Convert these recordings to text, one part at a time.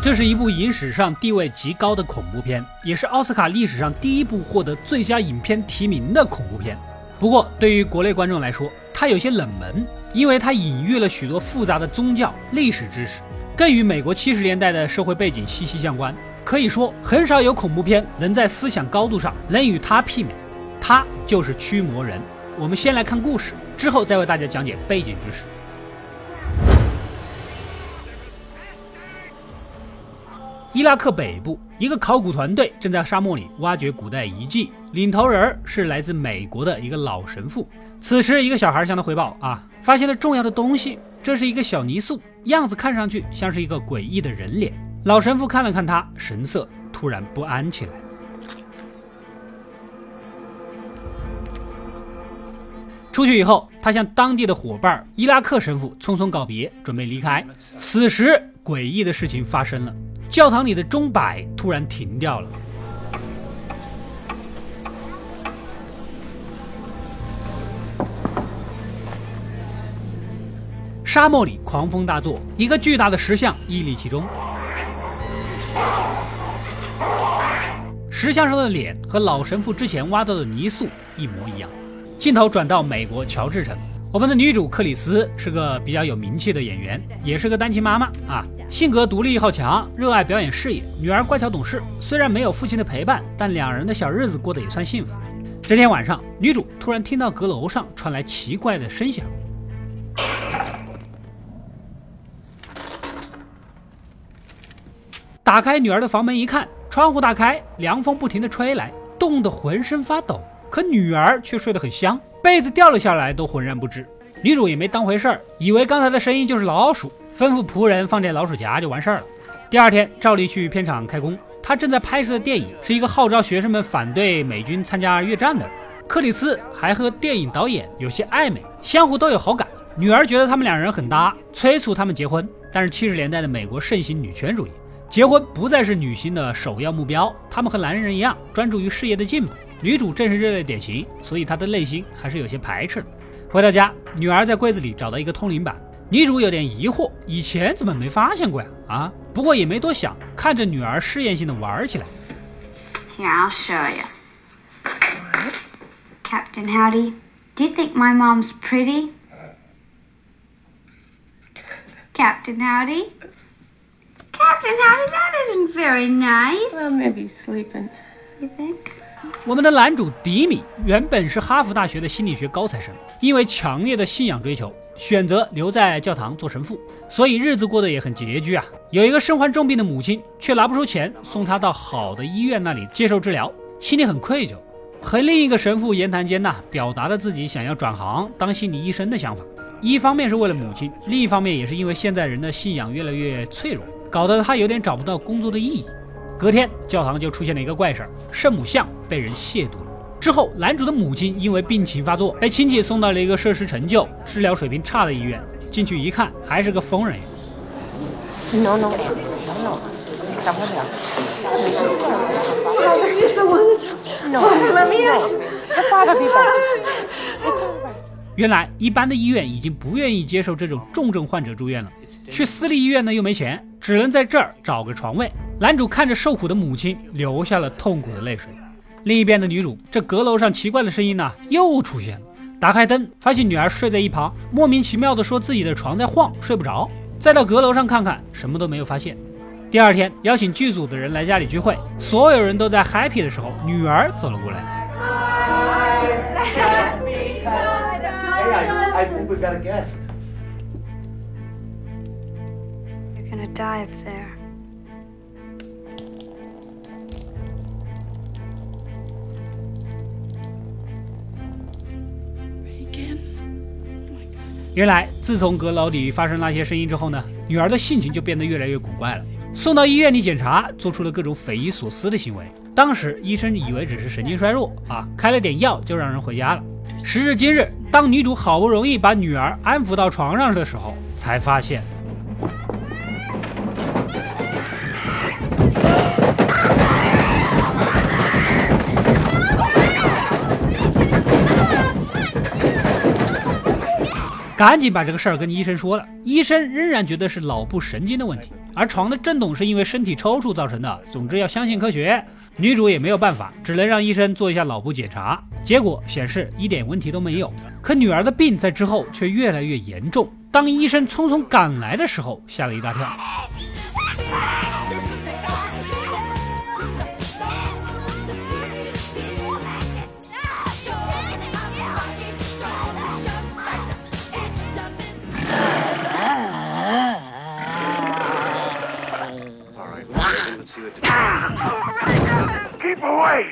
这是一部影史上地位极高的恐怖片，也是奥斯卡历史上第一部获得最佳影片提名的恐怖片。不过，对于国内观众来说，它有些冷门，因为它隐喻了许多复杂的宗教历史知识，更与美国七十年代的社会背景息息相关。可以说，很少有恐怖片能在思想高度上能与它媲美。它就是驱魔人。我们先来看故事，之后再为大家讲解背景知识。伊拉克北部，一个考古团队正在沙漠里挖掘古代遗迹，领头人是来自美国的一个老神父。此时，一个小孩向他汇报：啊，发现了重要的东西，这是一个小泥塑，样子看上去像是一个诡异的人脸。老神父看了看他，神色突然不安起来。出去以后，他向当地的伙伴伊拉克神父匆匆告别，准备离开。此时，诡异的事情发生了，教堂里的钟摆突然停掉了。沙漠里狂风大作，一个巨大的石像屹立其中，石像上的脸和老神父之前挖到的泥塑一模一样。镜头转到美国乔治城，我们的女主克里斯是个比较有名气的演员，也是个单亲妈妈啊，性格独立好强，热爱表演事业，女儿乖巧懂事。虽然没有父亲的陪伴，但两人的小日子过得也算幸福。这天晚上，女主突然听到阁楼上传来奇怪的声响，打开女儿的房门一看，窗户大开，凉风不停的吹来，冻得浑身发抖。可女儿却睡得很香，被子掉了下来都浑然不知。女主也没当回事儿，以为刚才的声音就是老鼠，吩咐仆人放点老鼠夹就完事儿了。第二天，照例去片场开工。她正在拍摄的电影是一个号召学生们反对美军参加越战的。克里斯还和电影导演有些暧昧，相互都有好感。女儿觉得他们两人很搭，催促他们结婚。但是七十年代的美国盛行女权主义，结婚不再是女性的首要目标，他们和男人一样专注于事业的进步。女主正是这类典型，所以她的内心还是有些排斥的。回到家，女儿在柜子里找到一个通灵板，女主有点疑惑，以前怎么没发现过呀？啊，不过也没多想，看着女儿试验性的玩起来。Here, I'll show you. Captain Howdy, do you think my mom's pretty? Captain Howdy? Captain Howdy, that isn't very nice. Well, maybe sleeping. You think? 我们的男主迪米原本是哈佛大学的心理学高材生，因为强烈的信仰追求，选择留在教堂做神父，所以日子过得也很拮据啊。有一个身患重病的母亲，却拿不出钱送他到好的医院那里接受治疗，心里很愧疚。和另一个神父言谈间呐，表达了自己想要转行当心理医生的想法。一方面是为了母亲，另一方面也是因为现在人的信仰越来越脆弱，搞得他有点找不到工作的意义。隔天，教堂就出现了一个怪事儿，圣母像被人亵渎了。之后，男主的母亲因为病情发作，被亲戚送到了一个设施陈旧、治疗水平差的医院。进去一看，还是个疯人。No, no, no, no. 原来，一般的医院已经不愿意接受这种重症患者住院了。去私立医院呢又没钱，只能在这儿找个床位。男主看着受苦的母亲，流下了痛苦的泪水。另一边的女主，这阁楼上奇怪的声音呢又出现了。打开灯，发现女儿睡在一旁，莫名其妙的说自己的床在晃，睡不着。再到阁楼上看看，什么都没有发现。第二天，邀请剧组的人来家里聚会，所有人都在 happy 的时候，女儿走了过来。I think we've got a guest. Up there. 原来，自从阁楼里发生那些声音之后呢，女儿的性情就变得越来越古怪了。送到医院里检查，做出了各种匪夷所思的行为。当时医生以为只是神经衰弱啊，开了点药就让人回家了。时至今日，当女主好不容易把女儿安抚到床上的时候，才发现。赶紧把这个事儿跟医生说了，医生仍然觉得是脑部神经的问题而床的震动是因为身体抽搐造成的。总之要相信科学。女主也没有办法，只能让医生做一下脑部检查，结果显示一点问题都没有。可女儿的病在之后却越来越严重。当医生匆匆赶来的时候，吓了一大跳。Keep away!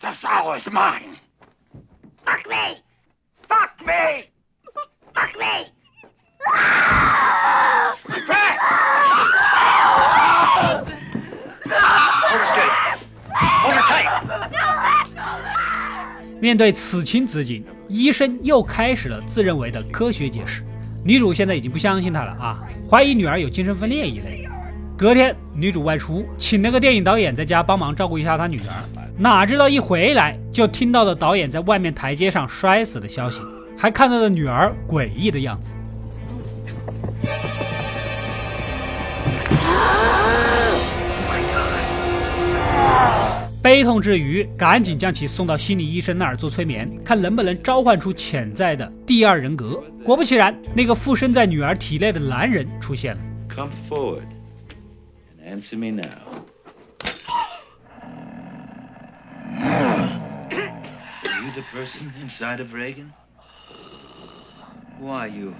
The sow is mine! Fuck me! Fuck me! Fuck me! Fred! Hold her steady. Hold her tight. 面对此情此景，医生又开始了自认为的科学解释。女主现在已经不相信他了啊，怀疑女儿有精神分裂一类。隔天，女主外出，请那个电影导演在家帮忙照顾一下她女儿。哪知道一回来就听到了导演在外面台阶上摔死的消息，还看到了女儿诡异的样子。悲痛之余，赶紧将其送到心理医生那儿做催眠，看能不能召唤出潜在的第二人格。果不其然，那个附身在女儿体内的男人出现了。Come forward. Answer me now. Are you the person inside of Reagan? Who are you?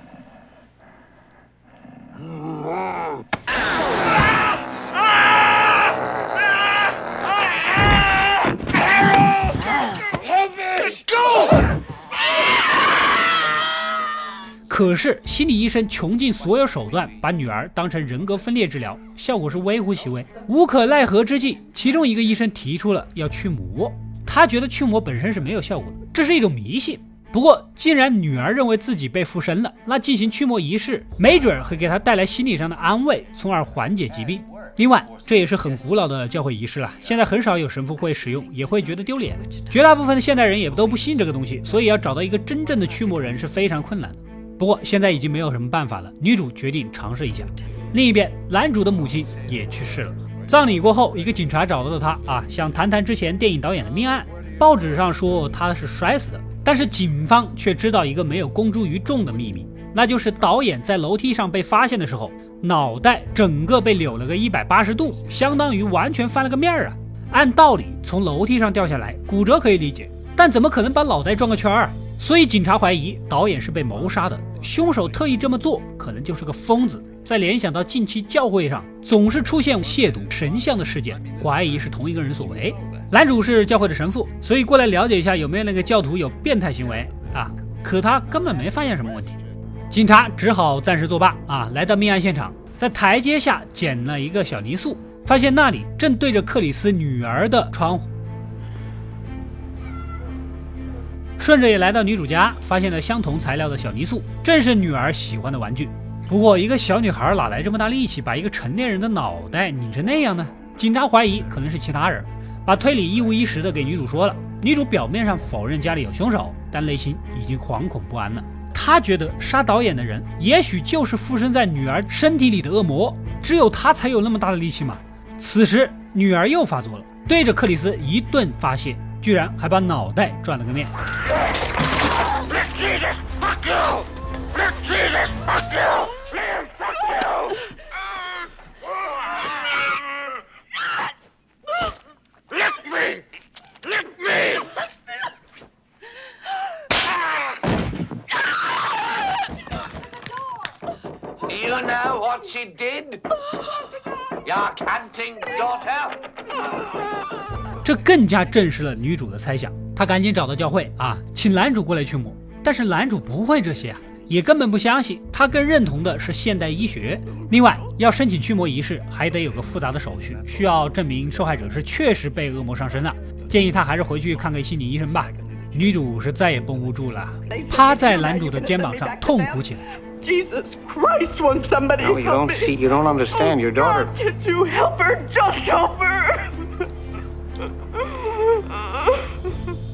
可是心理医生穷尽所有手段，把女儿当成人格分裂治疗，效果是微乎其微。无可奈何之际，其中一个医生提出了要驱魔，他觉得驱魔本身是没有效果的，这是一种迷信。不过，既然女儿认为自己被附身了，那进行驱魔仪式，没准会给她带来心理上的安慰，从而缓解疾病。另外，这也是很古老的教会仪式了，现在很少有神父会使用，也会觉得丢脸。绝大部分的现代人也都不信这个东西，所以要找到一个真正的驱魔人是非常困难的。不过现在已经没有什么办法了，女主决定尝试一下。另一边，男主的母亲也去世了。葬礼过后，一个警察找到了他啊，想谈谈之前电影导演的命案。报纸上说他是摔死的，但是警方却知道一个没有公诸于众的秘密，那就是导演在楼梯上被发现的时候，脑袋整个被扭了个一百八十度，相当于完全翻了个面儿啊。按道理，从楼梯上掉下来，骨折可以理解，但怎么可能把脑袋转个圈儿？所以警察怀疑导演是被谋杀的，凶手特意这么做，可能就是个疯子。再联想到近期教会上总是出现亵渎神像的事件，怀疑是同一个人所为。男主是教会的神父，所以过来了解一下有没有那个教徒有变态行为啊？可他根本没发现什么问题。警察只好暂时作罢啊！来到命案现场，在台阶下捡了一个小泥塑，发现那里正对着克里斯女儿的窗户。顺着也来到女主家，发现了相同材料的小泥塑，正是女儿喜欢的玩具。不过，一个小女孩哪来这么大力气把一个成年人的脑袋拧成那样呢？警察怀疑可能是其他人，把推理一五一十的给女主说了。女主表面上否认家里有凶手，但内心已经惶恐不安了。她觉得杀导演的人也许就是附身在女儿身体里的恶魔，只有他才有那么大的力气嘛？此时，女儿又发作了，对着克里斯一顿发泄。居然还把脑袋转了个面。You know what she did? Your canting daughter? 这更加证实了女主的猜想，她赶紧找到教会啊，请男主过来驱魔。但是男主不会这些啊，也根本不相信，他更认同的是现代医学。另外，要申请驱魔仪式，还得有个复杂的手续，需要证明受害者是确实被恶魔上身了。建议他还是回去看看心理医生吧。女主是再也绷不住了，趴在男主的肩膀上痛哭起来。Jesus Christ, won't somebody No, you don't see, you don't understand. Your Oh, daughter. Can't you help her? Just help her!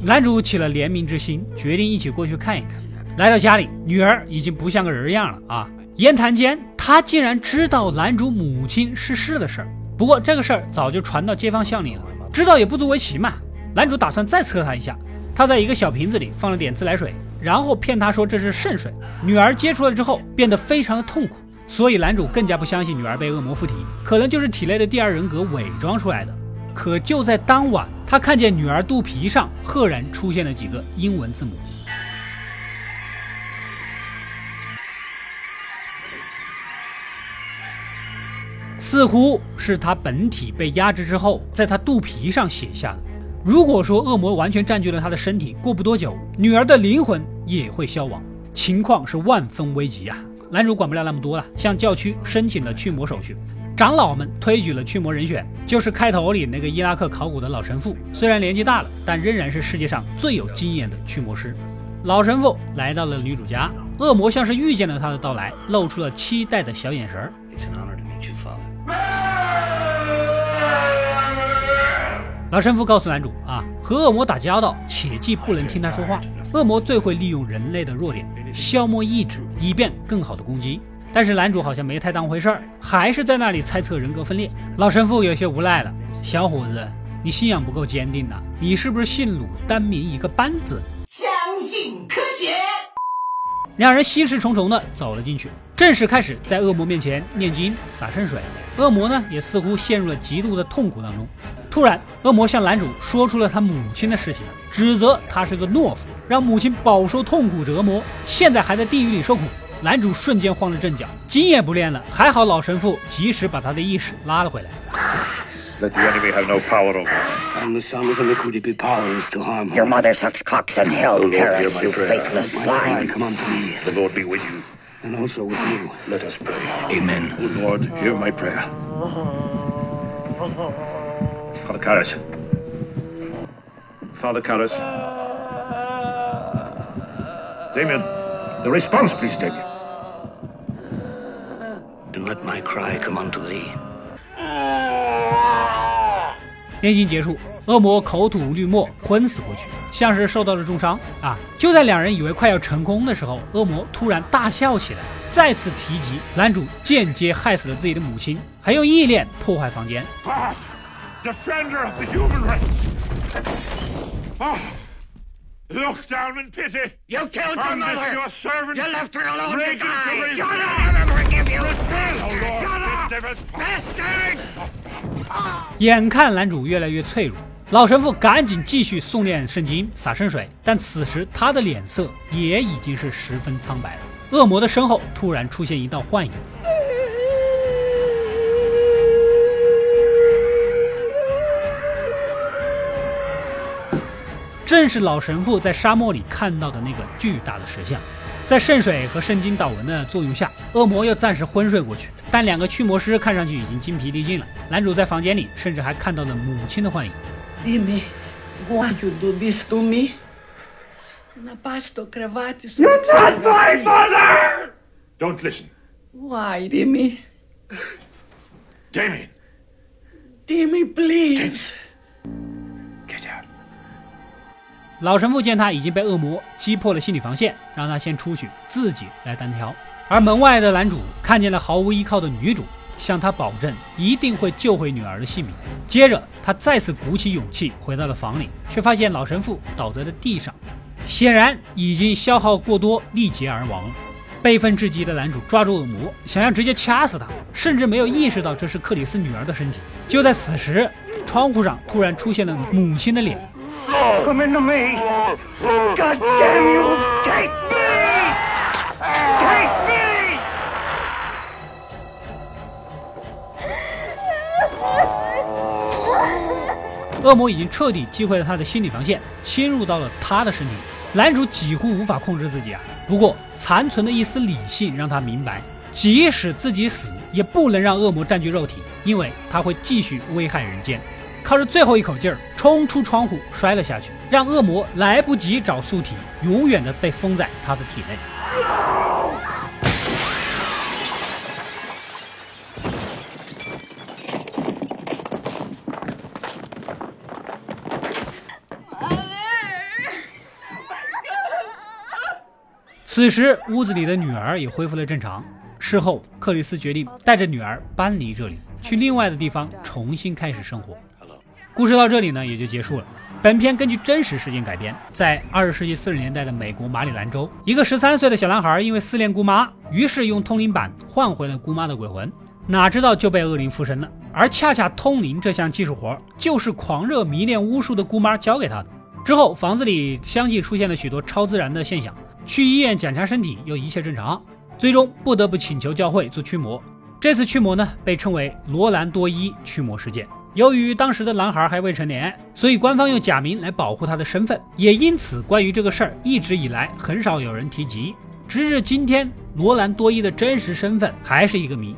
男主起了怜悯之心，决定一起过去看一看。来到家里，女儿已经不像个人样了啊！言谈间，他竟然知道男主母亲逝世的事儿。不过这个事儿早就传到街坊巷里了，知道也不足为奇嘛。男主打算再测他一下，他在一个小瓶子里放了点自来水，然后骗他说这是圣水。女儿接触了之后变得非常的痛苦，所以男主更加不相信女儿被恶魔附体，可能就是体内的第二人格伪装出来的。可就在当晚，他看见女儿肚皮上赫然出现了几个英文字母。似乎是他本体被压制之后，在他肚皮上写下的。如果说恶魔完全占据了他的身体，过不多久，女儿的灵魂也会消亡，情况是万分危急啊！男主管不了那么多了，向教区申请了驱魔手续。长老们推举了驱魔人选，就是开头里那个伊拉克考古的老神父。虽然年纪大了，但仍然是世界上最有经验的驱魔师。老神父来到了女主家，恶魔像是遇见了他的到来，露出了期待的小眼神儿。老神父告诉男主啊，和恶魔打交道，切记不能听他说话。恶魔最会利用人类的弱点，消磨意志，以便更好的攻击。但是男主好像没太当回事儿，还是在那里猜测人格分裂。老神父有些无奈了，小伙子，你信仰不够坚定呐，你是不是信鲁单名一个班子？相信科学。两人心事重重的走了进去，正式开始在恶魔面前念经洒圣水。恶魔呢，也似乎陷入了极度的痛苦当中。突然，恶魔向男主说出了他母亲的事情，指责他是个懦夫，让母亲饱受痛苦折磨，现在还在地狱里受苦。男主瞬间慌了阵脚，筋也不练了。还好老神父及时把他的意识拉了回来。Let the enemy have no power over I'm the son of iniquity be powerless to harm Your mother sucks cocks in hell, Lord, hear Paris, my you prayer. faithless My swine. cry, come unto me, The Lord be with you. and also with you. Let us pray. Amen. O Lord, hear my prayer. Father Karras. Father Karras. Damien, the response, please, Damien. Cry come unto thee. 念经结束，恶魔口吐绿沫，昏死过去，像是受到了重伤啊！就在两人以为快要成功的时候，恶魔突然大笑起来，再次提及男主间接害死了自己的母亲，还用意念破坏房间。Ah, defender of the human race. Ah, look down in pity. You killed your mother! your servant. You left her alone to Reagan die! 眼看男主越来越脆弱，老神父赶紧继续诵念圣经、洒圣水，但此时他的脸色也已经是十分苍白了。恶魔的身后突然出现一道幻影，正是老神父在沙漠里看到的那个巨大的石像。在圣水和圣经祷文的作用下，恶魔又暂时昏睡过去。但两个驱魔师看上去已经精疲力尽了。男主在房间里甚至还看到了母亲的幻影。Dime, why you do this to me? Na pasto crevati su You're not my mother! Don't listen. Why, Dime? Damien, Dime, please. 老神父见他已经被恶魔击破了心理防线，让他先出去，自己来单挑。而门外的男主看见了毫无依靠的女主，向他保证一定会救回女儿的性命。接着，他再次鼓起勇气回到了房里，却发现老神父倒在了地上，显然已经消耗过多，力竭而亡。悲愤至极的男主抓住恶魔，想要直接掐死他，甚至没有意识到这是克里斯女儿的身体。就在此时，窗户上突然出现了母亲的脸。Come into me! God damn you! Take me! Take me! 恶魔已经彻底击溃了他的心理防线，侵入到了他的身体。男主几乎无法控制自己啊！不过残存的一丝理性让他明白，即使自己死，也不能让恶魔占据肉体，因为他会继续危害人间。靠着最后一口劲儿，冲出窗户摔了下去，让恶魔来不及找宿体，永远的被封在他的体内。此时，屋子里的女儿也恢复了正常。事后，克里斯决定带着女儿搬离这里，去另外的地方重新开始生活。故事到这里呢，也就结束了。本片根据真实事件改编，在二十世纪四十年代的美国马里兰州，一个十三岁的小男孩因为思念姑妈，于是用通灵板换回了姑妈的鬼魂，哪知道就被恶灵附身了。而恰恰通灵这项技术活，就是狂热迷恋巫术的姑妈教给他的。之后，房子里相继出现了许多超自然的现象，去医院检查身体又一切正常，最终不得不请求教会做驱魔。这次驱魔呢，被称为罗兰多伊驱魔事件。由于当时的男孩还未成年，所以官方用假名来保护他的身份，也因此关于这个事儿一直以来很少有人提及。直至今天，罗兰多伊的真实身份还是一个谜。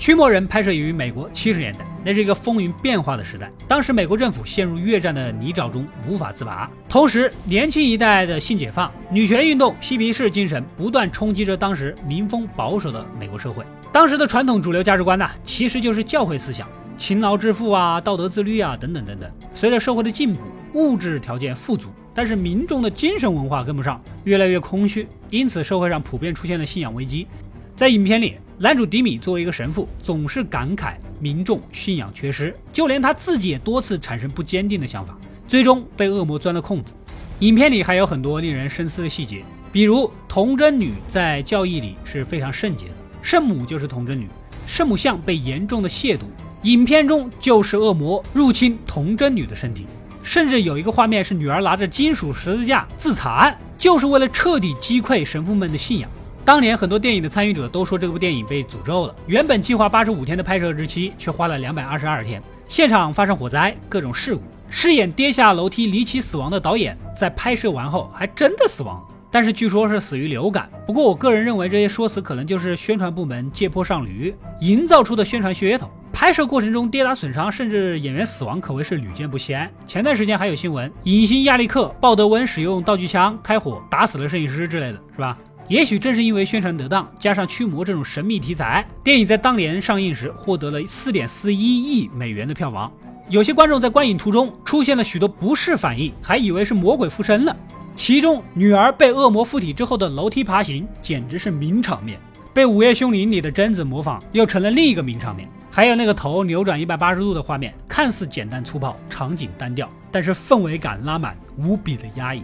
驱魔人拍摄于美国七十年代，那是一个风云变化的时代。当时美国政府陷入越战的泥沼中无法自拔，同时年轻一代的性解放、女权运动、嬉皮士精神不断冲击着当时民风保守的美国社会。当时的传统主流价值观呢，其实就是教会思想。勤劳致富啊，道德自律啊，等等等等。随着社会的进步，物质条件富足，但是民众的精神文化跟不上，越来越空虚，因此社会上普遍出现了信仰危机。在影片里，男主迪米作为一个神父，总是感慨民众信仰缺失，就连他自己也多次产生不坚定的想法，最终被恶魔钻了空子。影片里还有很多令人深思的细节，比如童贞女在教义里是非常圣洁的，圣母就是童贞女，圣母像被严重的亵渎。影片中就是恶魔入侵童贞女的身体，甚至有一个画面是女儿拿着金属十字架自残，就是为了彻底击溃神父们的信仰。当年很多电影的参与者都说这部电影被诅咒了，原本计划八十五天的拍摄日期却花了两百二十二天，现场发生火灾，各种事故，饰演跌下楼梯离奇死亡的导演在拍摄完后还真的死亡，但是据说是死于流感。不过我个人认为这些说辞可能就是宣传部门借坡上驴营造出的宣传噱头。拍摄过程中跌打损伤，甚至演员死亡，可谓是屡见不鲜。前段时间还有新闻，影星亚历克·鲍德温使用道具枪开火打死了摄影师之类的，是吧？也许正是因为宣传得当，加上驱魔这种神秘题材，电影在当年上映时获得了四点四一亿美元的票房。有些观众在观影途中出现了许多不适反应，还以为是魔鬼附身了。其中，女儿被恶魔附体之后的楼梯爬行，简直是名场面。被《午夜凶铃》里的贞子模仿，又成了另一个名场面。还有那个头扭转一百八十度的画面，看似简单粗暴，场景单调，但是氛围感拉满，无比的压抑。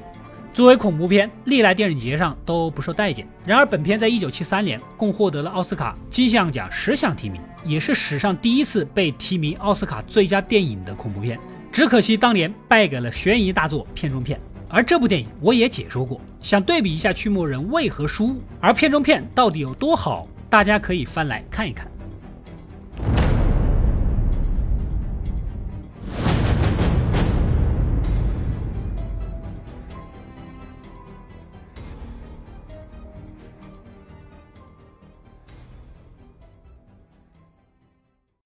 作为恐怖片，历来电影节上都不受待见。然而，本片在一九七三年共获得了奥斯卡金像奖十项提名，也是史上第一次被提名奥斯卡最佳电影的恐怖片。只可惜当年败给了悬疑大作《片中片》。而这部电影我也解说过，想对比一下驱魔人为何输，而片中片到底有多好，大家可以翻来看一看。